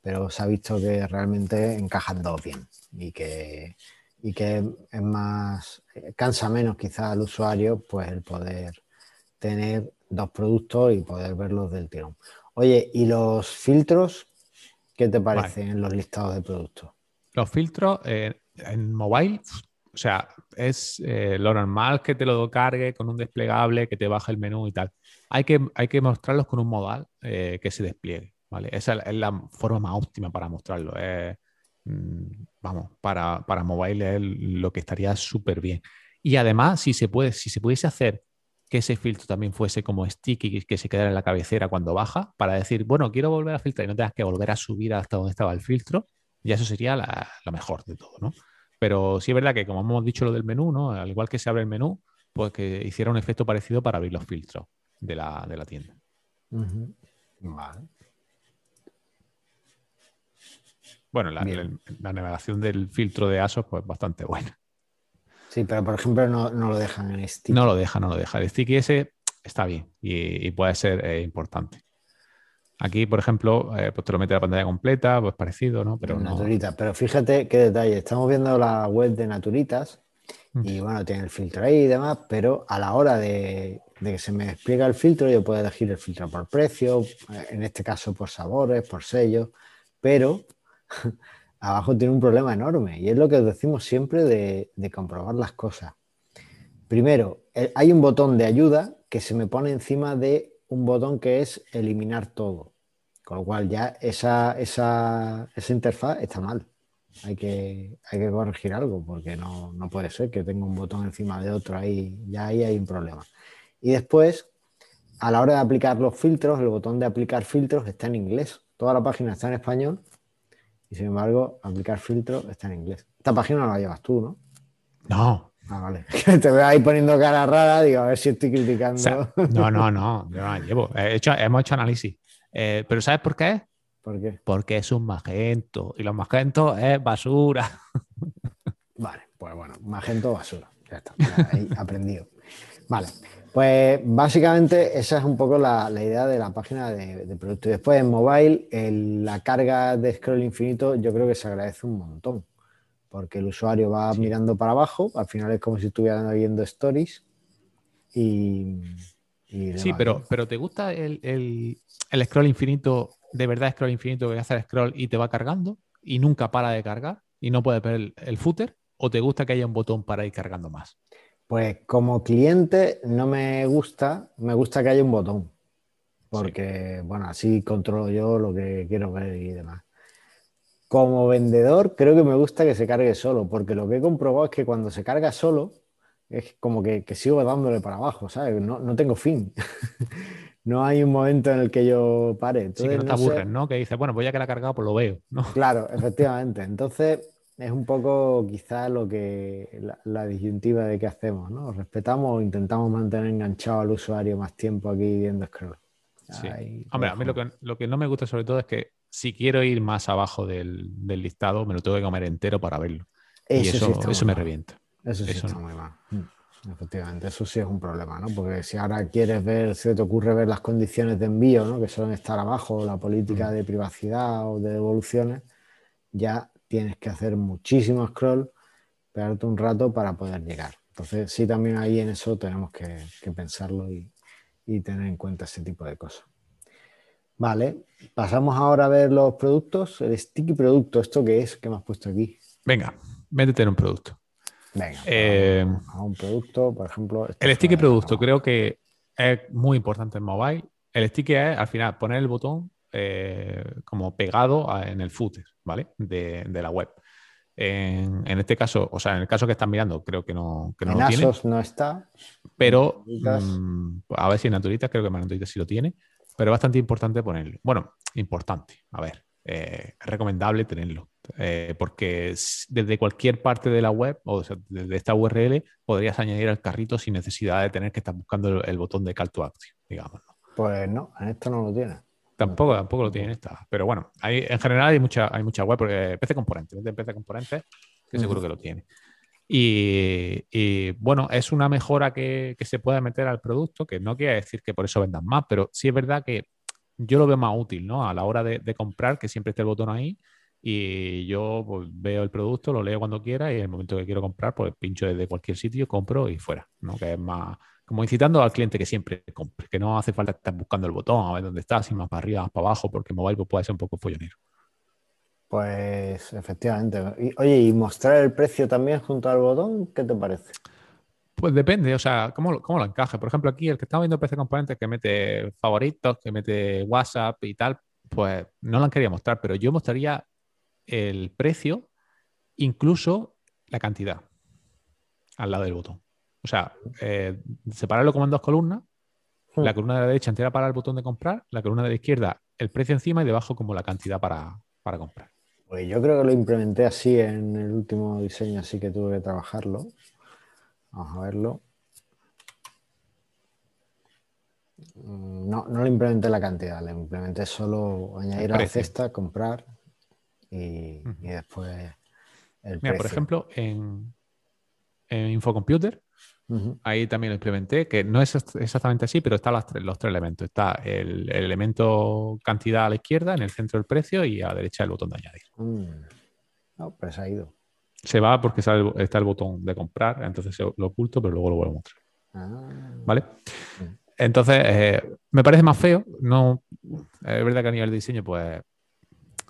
pero se ha visto que realmente encajan dos bien y que, y que es más, cansa menos quizás al usuario pues el poder tener dos productos y poder verlos del tirón. Oye, ¿y los filtros? ¿Qué te parecen en los listados de productos? Los filtros eh, en mobile, o sea, es eh, lo normal que te lo cargue con un desplegable, que te baje el menú y tal. Hay que, hay que mostrarlos con un modal eh, que se despliegue, ¿vale? Esa es la forma más óptima para mostrarlo. Mm, vamos, para, para mobile es lo que estaría súper bien. Y además, si se, puede, si se pudiese hacer que ese filtro también fuese como sticky, que se quedara en la cabecera cuando baja, para decir, bueno, quiero volver a filtrar y no tengas que volver a subir hasta donde estaba el filtro, y eso sería lo mejor de todo, ¿no? Pero sí es verdad que como hemos dicho lo del menú, ¿no? Al igual que se abre el menú, pues que hiciera un efecto parecido para abrir los filtros de la, tienda. Bueno, la, navegación del filtro de ASOS, pues bastante buena. Sí, pero por ejemplo no, lo dejan en sticky. No lo deja, no lo deja. El sticky ese está bien y, puede ser eh, importante. Aquí, por ejemplo, eh, pues te lo mete la pantalla completa, pues parecido, ¿no? Pero Naturita. Pero fíjate qué detalle. Estamos viendo la web de Naturitas y bueno, tiene el filtro ahí y demás, pero a la hora de, de, que se me despliega el filtro, yo puedo elegir el filtro por precio, eh, en este caso por sabores, por sellos, pero [laughs] abajo tiene un problema enorme y es lo que decimos siempre de, comprobar las cosas. Primero, eh, hay un botón de ayuda que se me pone encima de un botón que es eliminar todo. Con lo cual ya esa, esa, interfaz está mal. Hay que, hay que corregir algo porque no, no, puede ser que tenga un botón encima de otro ahí. Ya ahí hay un problema. Y después, a la hora de aplicar los filtros, el botón de aplicar filtros está en inglés. Toda la página está en español y sin embargo, aplicar filtro está en inglés. Esta página no la llevas tú, ¿no? No. Ah, vale. [laughs] Te veo ahí poniendo cara rara, digo, a ver si estoy criticando. no, no, no, yo no la llevo. hecho, hemos hecho análisis. Eh, pero ¿sabes por qué? ¿Por qué? Porque es un magento y los magentos es basura. Vale, pues bueno, magento basura. Ya está, ahí [laughs] aprendido. Vale, pues básicamente esa es un poco la, idea de la página de, producto. Y después en mobile, la carga de scroll infinito yo creo que se agradece un montón, porque el usuario va mirando para abajo, al final es como si estuviera viendo stories y... sí, pero, pero ¿te gusta el, scroll infinito, de verdad scroll infinito que hace el scroll y te va cargando y nunca para de cargar y no puedes ver el, el footer? ¿O te gusta que haya un botón para ir cargando más? Pues como cliente no me gusta, me gusta que haya un botón, porque bueno, así controlo yo lo que quiero ver y demás. Como vendedor creo que me gusta que se cargue solo, porque lo que he comprobado es que cuando se carga solo es como que, sigo dándole para abajo, ¿sabes? No, tengo fin. [laughs] no hay un momento en el que yo pare. sí, que no te aburres, ¿no? Que dices, bueno, pues ya que la he cargado, pues lo veo, ¿no? Claro, [laughs] efectivamente. Entonces, es un poco quizás lo que la, disyuntiva de qué hacemos, ¿no? Respetamos o intentamos mantener enganchado al usuario más tiempo aquí viendo scroll. Sí. Hombre, a mí lo que, lo que, no me gusta sobre todo es que si quiero ir más abajo del, listado, me lo tengo que comer entero para verlo. Eso y eso, me revienta. Eso sí está muy mal. Mm, efectivamente, eso sí es un problema, ¿no? Porque si ahora quieres ver, se te ocurre ver las condiciones de envío, ¿no? Que suelen estar abajo, la política mm. de privacidad o de devoluciones, ya tienes que hacer muchísimo scroll, pegarte un rato para poder llegar. Entonces, sí, también ahí en eso tenemos que, pensarlo y, tener en cuenta ese tipo de cosas. Vale, pasamos ahora a ver los productos. El sticky producto, ¿esto qué es? ¿Qué me has puesto aquí? Venga, métete en un producto. Venga, eh, a un producto, por ejemplo. El sticky producto creo que es muy importante en mobile. El sticky es al final poner el botón eh, como pegado en el footer, ¿vale? De, la web. En, este caso, o sea, en el caso que están mirando, creo que no, que no en lo tiene. no está. Pero mm, a ver si en Naturitas, creo que en Naturitas sí lo tiene. Pero es bastante importante ponerlo. Bueno, importante. A ver, eh, es recomendable tenerlo. Eh, porque desde cualquier parte de la web o desde esta URL podrías añadir al carrito sin necesidad de tener que estar buscando el, botón de call to action, digamos. Pues no, en esto no lo tiene. Tampoco, tampoco lo tiene esta. Pero bueno, hay, en general hay mucha, hay mucha web, porque PC Componentes, de PC Componentes, que seguro que lo tiene. Y, bueno, es una mejora que, se puede meter al producto, que no quiere decir que por eso vendan más, pero sí es verdad que yo lo veo más útil, ¿no? A la hora de, comprar, que siempre esté el botón ahí y yo pues, veo el producto, lo leo cuando quiera y en el momento que quiero comprar, pues pincho desde cualquier sitio, compro y fuera, ¿no? Que es más, como incitando al cliente que siempre compre, que no hace falta estar buscando el botón, a ver dónde está, si más para arriba, más para abajo, porque mobile pues, puede ser un poco follonero. Pues efectivamente. oye, ¿y mostrar el precio también junto al botón? ¿Qué te parece? Pues depende, o sea, ¿cómo, cómo lo encaje? Por ejemplo, aquí el que estamos viendo PC Componentes que mete favoritos, que mete WhatsApp y tal, pues no lo han querido mostrar, pero yo mostraría el precio, incluso la cantidad, al lado del botón. O sea, eh, separarlo como en dos columnas. Hmm. La columna de la derecha entera para el botón de comprar, la columna de la izquierda el precio encima y debajo como la cantidad para, comprar. Pues yo creo que lo implementé así en el último diseño, así que tuve que trabajarlo. Vamos a verlo. Mm, no, no le implementé la cantidad, le implementé solo añadir a la cesta, comprar y, después el Mira, por ejemplo, en, en Infocomputer Ahí también lo implementé, que no es exactamente así, pero están los tres, los tres elementos. Está el, elemento cantidad a la izquierda, en el centro del precio y a la derecha el botón de añadir. Mm. No, pues ha ido. Se va porque está el, botón de comprar, entonces lo oculto, pero luego lo vuelvo a mostrar. Ah. ¿Vale? Entonces, eh, me parece más feo. No, es verdad que a nivel de diseño, pues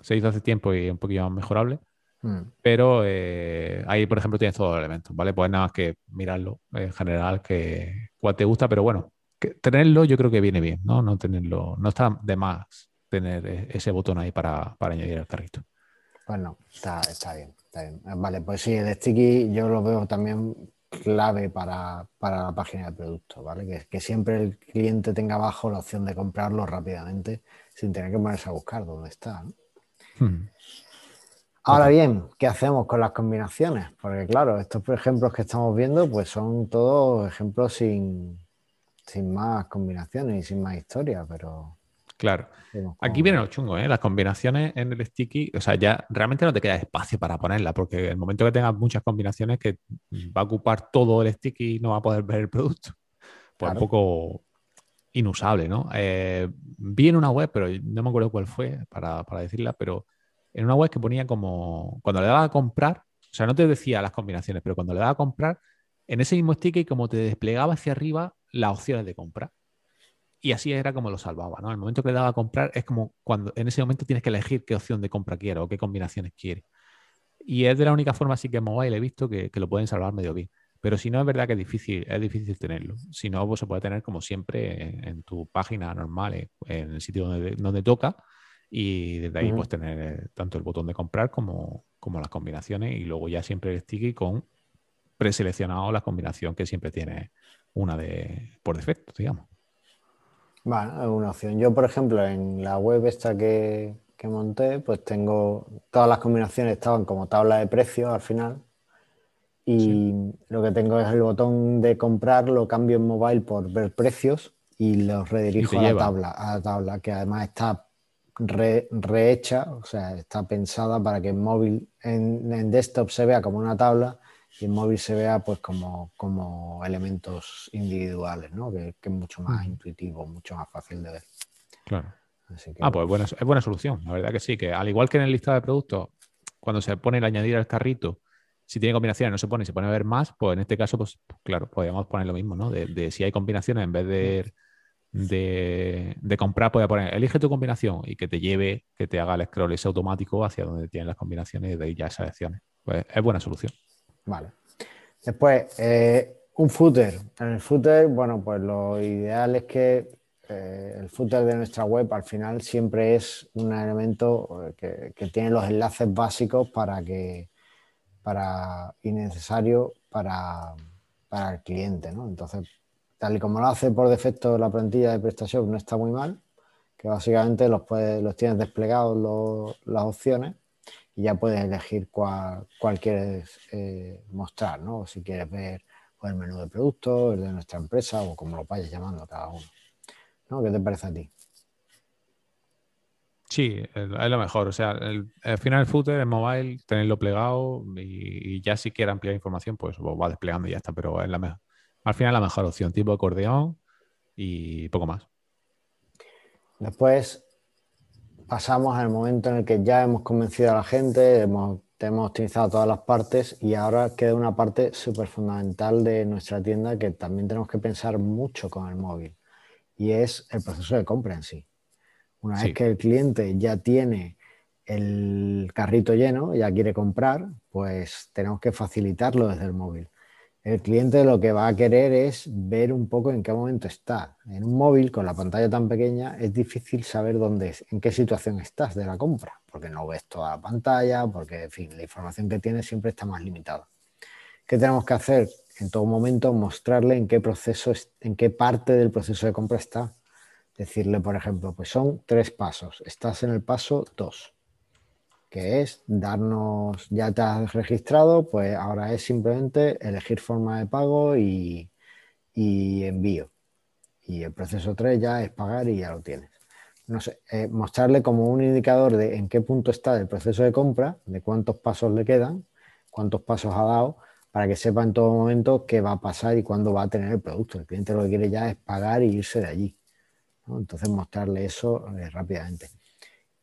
se hizo hace tiempo y es un poquito más mejorable. Mm. Pero eh, ahí, por ejemplo, tienes todos los elementos, ¿vale? Pues nada más que mirarlo en general, que cuál te gusta, pero bueno, tenerlo yo creo que viene bien, ¿no? No tenerlo, no está de más tener e, ese botón ahí para, añadir al carrito. Pues no, está, bien, Vale, pues sí, el sticky yo lo veo también clave para, la página de producto, ¿vale? Que, siempre el cliente tenga abajo la opción de comprarlo rápidamente sin tener que ponerse a buscar dónde está. ¿no? Hmm. Ahora bien, ¿qué hacemos con las combinaciones? Porque claro, estos ejemplos que estamos viendo pues son todos ejemplos sin, sin más combinaciones y sin más historia, pero... Claro. Aquí viene lo chungo, ¿eh? Las combinaciones en el sticky, o sea, ya realmente no te queda espacio para ponerla, porque en el momento que tengas muchas combinaciones que va a ocupar todo el sticky y no va a poder ver el producto. Pues un poco inusable, ¿no? Eh, vi en una web, pero no me acuerdo cuál fue para, para decirla, pero en una web que ponía como, cuando le daba a comprar, o sea, no te decía las combinaciones, pero cuando le daba a comprar, en ese mismo sticker como te desplegaba hacia arriba las opciones de compra. Y así era como lo salvaba, ¿no? El momento que le daba a comprar es como cuando en ese momento tienes que elegir qué opción de compra quiero o qué combinaciones quiere. Y es de la única forma así que en mobile he visto que, lo pueden salvar medio bien. Pero si no, es verdad que es difícil, es difícil tenerlo. Si no, pues se puede tener como siempre en, tu página normal, en el sitio donde toca, y desde ahí pues tener eh, tanto el botón de comprar como, como las combinaciones y luego ya siempre el sticky con preseleccionado la combinación que siempre tiene una de por defecto, digamos. Bueno, es una opción. Yo, por ejemplo, en la web esta que, que monté, pues tengo todas las combinaciones estaban como tabla de precios al final. Y lo que tengo es el botón de comprar, lo cambio en mobile por ver precios y los redirijo a la, tabla, a la tabla, que además está rehecha, o sea, está pensada para que en móvil, en, desktop se vea como una tabla y en móvil se vea pues como, como elementos individuales, ¿no? Que, es mucho más intuitivo, mucho más fácil de ver. Claro. ah, pues buena, es buena solución, la verdad que sí, que al igual que en el listado de productos, cuando se pone el añadir al carrito, si tiene combinaciones no se pone se pone a ver más, pues en este caso, pues claro, podríamos poner lo mismo, ¿no? De, si hay combinaciones, en vez de, de, comprar, puede poner, elige tu combinación y que te lleve, que te haga el scroll ese automático hacia donde tienen las combinaciones y de ahí ya selecciones. Pues es buena solución. Vale. Después, eh, un footer. En el footer, bueno, pues lo ideal es que eh, el footer de nuestra web al final siempre es un elemento eh, que tiene los enlaces básicos para que para, innecesario para, para el cliente. ¿no? Entonces, tal y como lo hace por defecto la plantilla de PrestaShop, no está muy mal, que básicamente los, puedes, los tienes desplegados las opciones y ya puedes elegir cuál, quieres eh, mostrar, ¿no? Si quieres ver el menú de productos, el de nuestra empresa o como lo vayas llamando cada uno. ¿no? ¿Qué te parece a ti? Sí, es lo mejor. O sea, el, al final el footer, el mobile, tenerlo plegado y, ya si quiere ampliar información, pues va desplegando y ya está. Pero es la mejor. Al final la mejor opción, tipo acordeón y poco más. Después pasamos al momento en el que ya hemos convencido a la gente, hemos, hemos optimizado todas las partes y ahora queda una parte súper fundamental de nuestra tienda que también tenemos que pensar mucho con el móvil y es el proceso de compra en sí. Una vez que el cliente ya tiene el carrito lleno, ya quiere comprar, pues tenemos que facilitarlo desde el móvil. El cliente lo que va a querer es ver un poco en qué momento está. En un móvil con la pantalla tan pequeña es difícil saber dónde, en qué situación estás de la compra, porque no ves toda la pantalla, porque en fin, la información que tienes siempre está más limitada. ¿Qué tenemos que hacer? En todo momento mostrarle en qué proceso, en qué parte del proceso de compra está decirle, por ejemplo, pues son tres pasos. Estás en el paso dos, que es darnos, ya te has registrado, pues ahora es simplemente elegir forma de pago y, envío. Y el proceso 3 ya es pagar y ya lo tienes. No sé, eh, mostrarle como un indicador de en qué punto está el proceso de compra, de cuántos pasos le quedan, cuántos pasos ha dado, para que sepa en todo momento qué va a pasar y cuándo va a tener el producto. El cliente lo que quiere ya es pagar y irse de allí. Entonces mostrarle eso eh, rápidamente.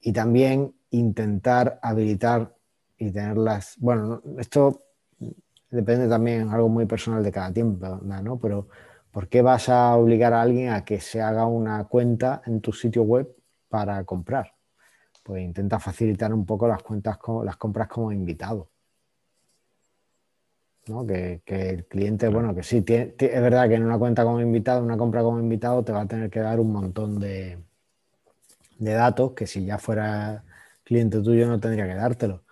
Y también intentar habilitar y tenerlas, bueno, esto depende también, algo muy personal de cada tiempo, ¿no? Pero ¿por qué vas a obligar a alguien a que se haga una cuenta en tu sitio web para comprar? Pues intenta facilitar un poco las cuentas, las compras como invitado. Que, el cliente, bueno, que sí, es verdad que en una cuenta como invitado, una compra como invitado, te va a tener que dar un montón de, datos que si ya fuera cliente tuyo no tendría que dártelo.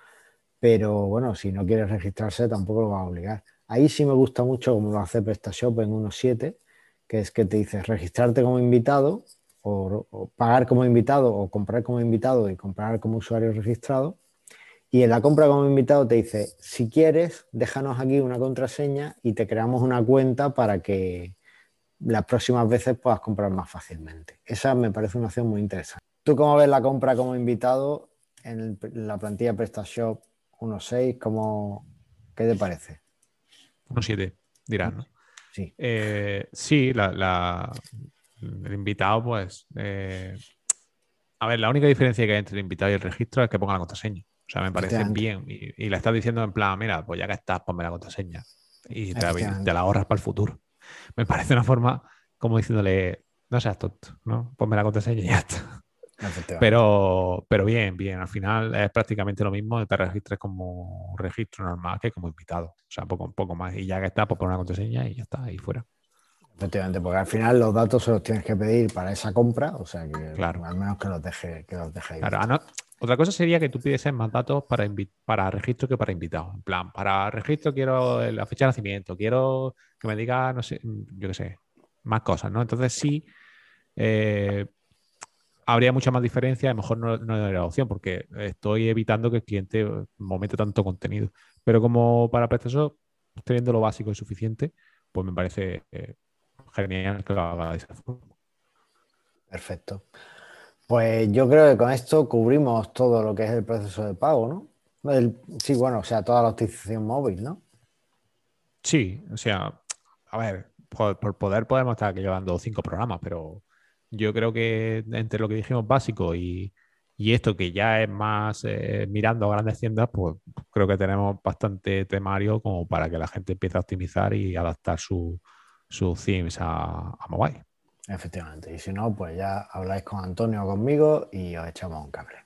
Pero bueno, si no quieres registrarse tampoco lo va a obligar. Ahí sí me gusta mucho como lo hace PrestaShop en 1.7, que es que te dices registrarte como invitado o pagar como invitado o comprar como invitado y comprar como usuario registrado y en la compra como invitado te dice, si quieres, déjanos aquí una contraseña y te creamos una cuenta para que las próximas veces puedas comprar más fácilmente. Esa me parece una opción muy interesante. ¿Tú cómo ves la compra como invitado en la plantilla PrestaShop 1.6? ¿Cómo, ¿Qué te parece? 1.7, dirás, ¿no? Sí. Eh, sí, el invitado, pues... Eh, a ver, la única diferencia que hay entre el invitado y el registro es que ponga la contraseña. O sea, me parece bien. Y, la estás diciendo en plan, mira, pues ya que estás, ponme la contraseña. Y te, la ahorras para el futuro. Me parece una forma como diciéndole, no seas tonto, ¿no? Ponme la contraseña y ya está. Pero, pero bien, bien. Al final es prácticamente lo mismo. Te registres como registro normal que como invitado. O sea, poco, un poco más. Y ya que estás, pues pon una contraseña y ya está, ahí fuera. Efectivamente, porque al final los datos se los tienes que pedir para esa compra, o sea que claro. al menos que los deje, que los deje ahí. Claro, otra cosa sería que tú pides más datos para, para registro que para invitados. En plan, para registro quiero la fecha de nacimiento, quiero que me diga, no sé, yo qué sé, más cosas, ¿no? Entonces sí, eh, habría mucha más diferencia, a lo mejor no, no era la opción, porque estoy evitando que el cliente momente tanto contenido. Pero como para PrestaShop, teniendo lo básico y suficiente, pues me parece eh, genial que lo haga de esa forma. Perfecto. Pues yo creo que con esto cubrimos todo lo que es el proceso de pago, ¿no? sí, bueno, o sea, toda la utilización móvil, ¿no? Sí, o sea, a ver, por, poder podemos estar aquí llevando cinco programas, pero yo creo que entre lo que dijimos básico y, esto que ya es más eh, mirando a grandes tiendas, pues creo que tenemos bastante temario como para que la gente empiece a optimizar y adaptar sus themes a, mobile. Efectivamente, y si no, pues ya habláis con Antonio o conmigo y os echamos un cable.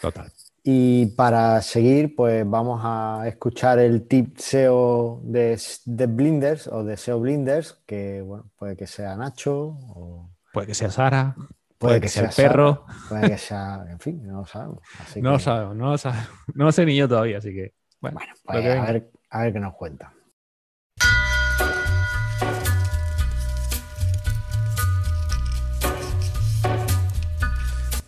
Total. Y para seguir, pues vamos a escuchar el tip SEO de, de Blinders o de SEO Blinders, que bueno, puede que sea Nacho o Puede que sea Sara, puede, que, sea, el perro. puede que sea, en fin, no lo sabemos. no lo sabemos, no lo sabemos. No lo sé ni yo todavía, así que. Bueno, pues a, ver, a ver qué nos cuenta.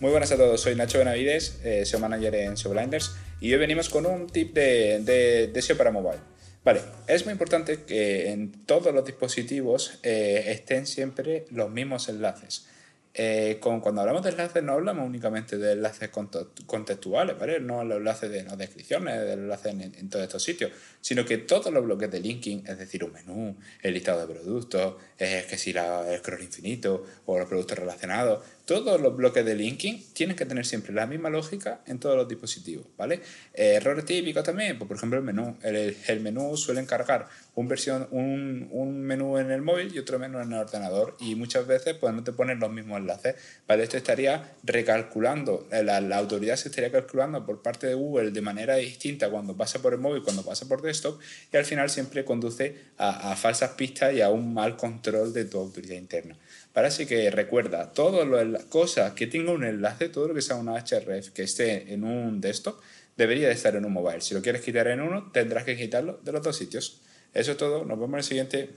Muy buenas a todos, soy Nacho Benavides, eh, SEO Manager en SEO Blinders y hoy venimos con un tip de, de, de SEO para mobile. Vale, es muy importante que en todos los dispositivos eh, estén siempre los mismos enlaces. Eh, cuando hablamos de enlaces no hablamos únicamente de enlaces contextuales, ¿vale? No los enlaces de las descripciones, de enlaces en, todos estos sitios, sino que todos los bloques de linking, es decir, un menú, el listado de productos, es que si la, el scroll infinito o los productos relacionados, todos los bloques de linking tienen que tener siempre la misma lógica en todos los dispositivos, ¿vale? Eh, errores típicos también, pues, por ejemplo el menú. El, menú suele encargar un, versión, un, menú en el móvil y otro menú en el ordenador y muchas veces pues no te ponen los mismos enlaces, ¿vale? Esto estaría recalculando, eh, la, la autoridad se estaría calculando por parte de Google de manera distinta cuando pasa por el móvil, cuando pasa por desktop y al final siempre conduce a, a falsas pistas y a un mal control de tu autoridad interna. Así que recuerda, todas las cosas que tenga un enlace, todo lo que sea una href que esté en un desktop, debería de estar en un mobile. Si lo quieres quitar en uno, tendrás que quitarlo de los dos sitios. Eso es todo, nos vemos en el siguiente.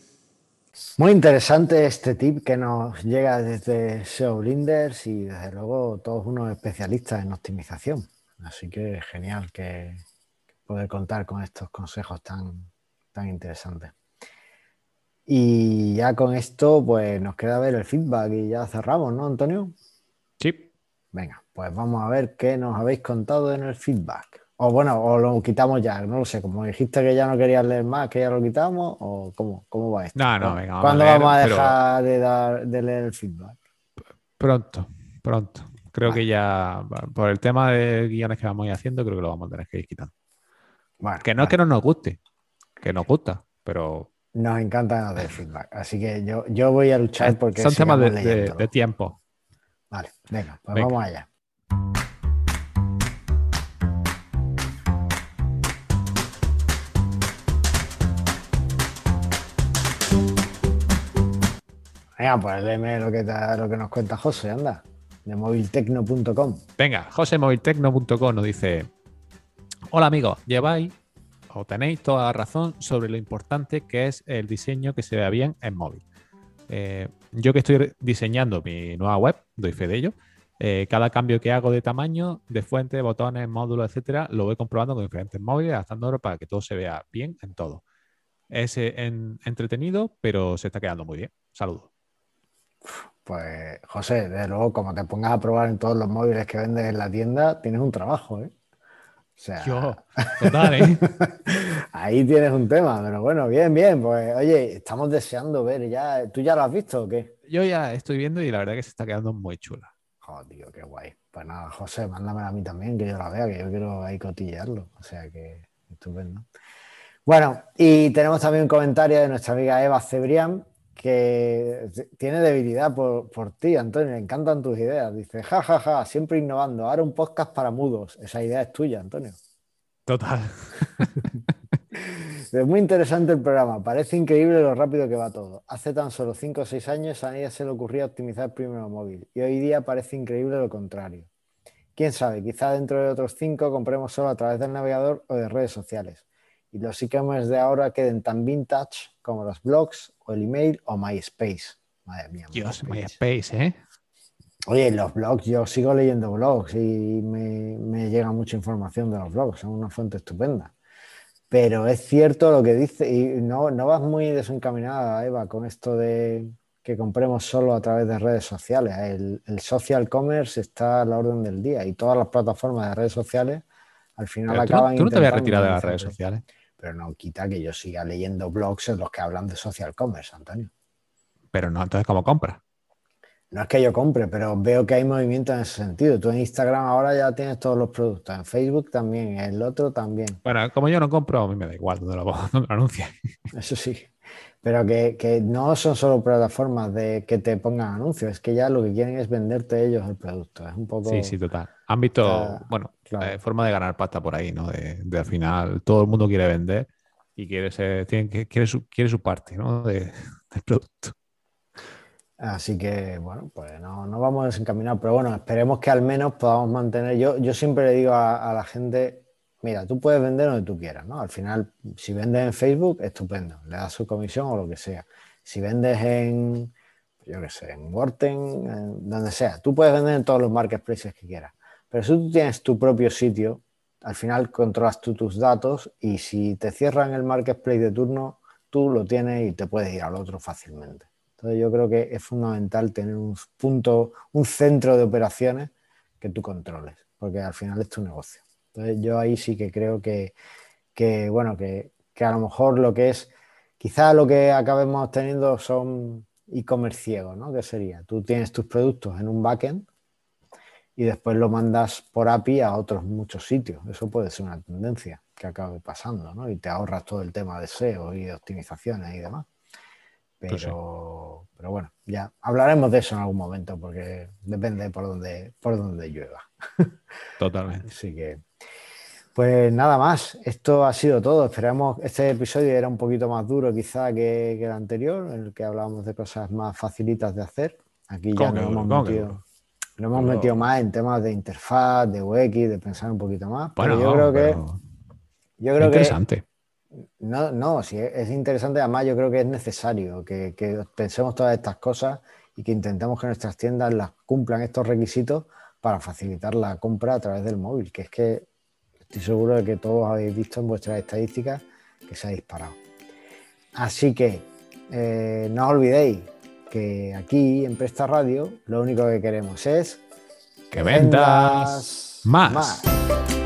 Muy interesante este tip que nos llega desde SEO Blinders y desde luego todos unos especialistas en optimización. Así que genial que, poder contar con estos consejos tan, tan interesantes. Y ya con esto, pues nos queda ver el feedback y ya cerramos, ¿no, Antonio? Sí. Venga, pues vamos a ver qué nos habéis contado en el feedback. O bueno, o lo quitamos ya, no lo sé, como dijiste que ya no querías leer más, que ya lo quitamos, o cómo, cómo va esto. No, no, venga. Vamos ¿Cuándo vamos a dejar de, dar, de leer el feedback? Pronto, pronto. Creo que ya, por el tema de guiones que vamos a ir haciendo, creo que lo vamos a tener que ir quitando. que no es que no nos guste, que nos gusta, pero nos encanta hacer feedback. Así que yo, yo voy a luchar porque. Son temas de, tiempo. Vale, venga, pues vamos allá. Venga, pues léeme lo que, lo que nos cuenta José, anda, de moviltecno.com. Venga, josemoviltecno.com nos dice: Hola amigos, lleváis o tenéis toda la razón sobre lo importante que es el diseño que se vea bien en móvil. Eh, yo que estoy diseñando mi nueva web, doy fe de ello, eh, cada cambio que hago de tamaño, de fuente, botones, módulos, etcétera, lo voy comprobando con diferentes móviles, adaptándolo para que todo se vea bien en todo. Es eh, entretenido, pero se está quedando muy bien. Saludos. Pues, José, de luego, como te pongas a probar en todos los móviles que vendes en la tienda, tienes un trabajo, ¿eh? Yo, [laughs] total, ¿eh? ahí tienes un tema, pero bueno, bien, bien. Pues oye, estamos deseando ver ya. ¿Tú ya lo has visto o qué? Yo ya estoy viendo y la verdad que se está quedando muy chula. Joder, tío, qué guay. Pues nada, José, mándamela a mí también, que yo la vea, que yo quiero ahí cotillearlo. O sea que estupendo. Bueno, y tenemos también un comentario de nuestra amiga Eva Cebrián, que tiene debilidad por, por, ti, Antonio, le encantan tus ideas. Dice, ja, ja, ja, siempre innovando. Ahora un podcast para mudos. Esa idea es tuya, Antonio. Total. [laughs] es muy interesante el programa. Parece increíble lo rápido que va todo. Hace tan solo 5 o 6 años a ella se le ocurría optimizar primero móvil y hoy día parece increíble lo contrario. Quién sabe, quizá dentro de otros 5 compremos solo a través del navegador o de redes sociales. Y los e-commerce de ahora queden tan vintage como los blogs o el email o MySpace. Madre mía. Dios, MySpace, ¿eh? Oye, los blogs, yo sigo leyendo blogs y me, me llega mucha información de los blogs, son una fuente estupenda. Pero es cierto lo que dice, y no, no vas muy desencaminada, Eva, con esto de que compremos solo a través de redes sociales. El, el social commerce está a la orden del día y todas las plataformas de redes sociales al final Pero tú, acaban. no- tú no te habías retirado de las redes sociales. Pero no quita que yo siga leyendo blogs en los que hablan de social commerce, Antonio. Pero no, entonces, ¿cómo compras? No es que yo compre, pero veo que hay movimiento en ese sentido. Tú en Instagram ahora ya tienes todos los productos, en Facebook también, en el otro también. Bueno, como yo no compro, a mí me da igual donde lo, [laughs] donde lo anuncie. Eso sí. Pero que, que no son solo plataformas de que te pongan anuncios, es que ya lo que quieren es venderte ellos el producto. Es un poco. Sí, sí, total. Han visto, bueno, claro. eh, forma de ganar pasta por ahí, ¿no? De, de al final todo el mundo quiere vender y quiere ser, tiene, que- quiere, su, quiere su parte, ¿no? De- [laughs] del producto. Así que, bueno, pues no, no vamos a desencaminar, pero bueno, esperemos que al menos podamos mantener. Yo, yo siempre le digo a, a la gente, mira, tú puedes vender donde tú quieras, ¿no? Al final, si vendes en Facebook, estupendo, le das su comisión o lo que sea. Si vendes en, yo qué sé, en Worten, en donde sea, tú puedes vender en todos los marketplaces que quieras. Pero si tú tienes tu propio sitio, al final controlas tú tus datos y si te cierran el marketplace de turno, tú lo tienes y te puedes ir al otro fácilmente. Entonces yo creo que es fundamental tener un punto, un centro de operaciones que tú controles, porque al final es tu negocio. Entonces yo ahí sí que creo que, que, bueno, que, que a lo mejor lo que es, quizá lo que acabemos teniendo son e-commerce ciegos, ¿no? Que sería, tú tienes tus productos en un backend y después lo mandas por API a otros muchos sitios. Eso puede ser una tendencia que acabe pasando, ¿no? Y te ahorras todo el tema de SEO y de optimizaciones y demás. Pero, Pues sí. pero bueno, ya hablaremos de eso en algún momento porque depende por dónde, por dónde llueva. [laughs] Totalmente. Así que, pues nada más, esto ha sido todo. Esperamos, este episodio era un poquito más duro quizá que, que el anterior, en el que hablábamos de cosas más facilitas de hacer. Aquí ya ¿Cómo que nos hemos ¿Cómo que metido? Nos hemos metido más en temas de interfaz, de UX, de pensar un poquito más. Bueno, pero yo creo que, yo creo que interesante. no, no, sí, es interesante. Además, yo creo que es necesario que, que pensemos todas estas cosas y que intentemos que nuestras tiendas las cumplan estos requisitos para facilitar la compra a través del móvil, que es que estoy seguro de que todos habéis visto en vuestras estadísticas que se ha disparado. Así que eh, no os olvidéis que aquí en Presta Radio lo único que queremos es Que vendas más. más.